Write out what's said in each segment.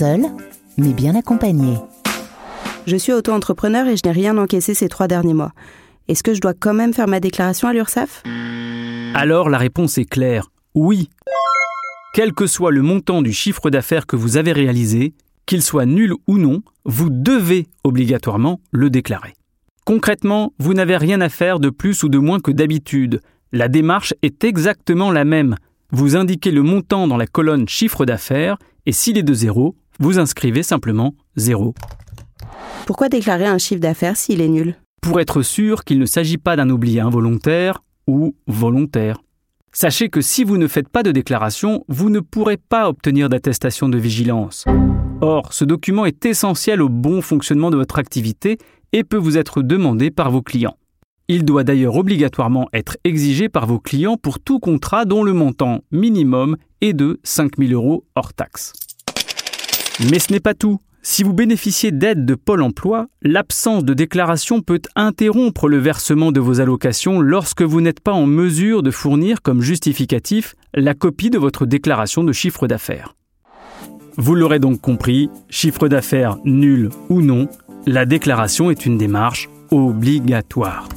Seul, mais bien accompagné. Je suis auto-entrepreneur et je n'ai rien encaissé ces trois derniers mois. Est-ce que je dois quand même faire ma déclaration à l'URSSAF? Alors la réponse est claire, oui. Quel que soit le montant du chiffre d'affaires que vous avez réalisé, qu'il soit nul ou non, vous devez obligatoirement le déclarer. Concrètement, vous n'avez rien à faire de plus ou de moins que d'habitude. La démarche est exactement la même. Vous indiquez le montant dans la colonne chiffre d'affaires et s'il est de zéro, vous inscrivez simplement zéro. Pourquoi déclarer un chiffre d'affaires s'il est nul? Pour être sûr qu'il ne s'agit pas d'un oubli involontaire ou volontaire. Sachez que si vous ne faites pas de déclaration, vous ne pourrez pas obtenir d'attestation de vigilance. Or, ce document est essentiel au bon fonctionnement de votre activité et peut vous être demandé par vos clients. Il doit d'ailleurs obligatoirement être exigé par vos clients pour tout contrat dont le montant minimum est de 5 000 euros hors taxe. Mais ce n'est pas tout. Si vous bénéficiez d'aide de Pôle Emploi, l'absence de déclaration peut interrompre le versement de vos allocations lorsque vous n'êtes pas en mesure de fournir comme justificatif la copie de votre déclaration de chiffre d'affaires. Vous l'aurez donc compris, chiffre d'affaires nul ou non, la déclaration est une démarche obligatoire.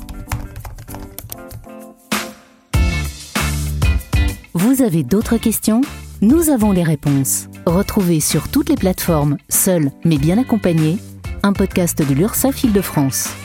Vous avez d'autres questions? Nous avons les réponses. Retrouvez sur toutes les plateformes, seul mais bien accompagné, un podcast de l'URSSAF Île-de-France.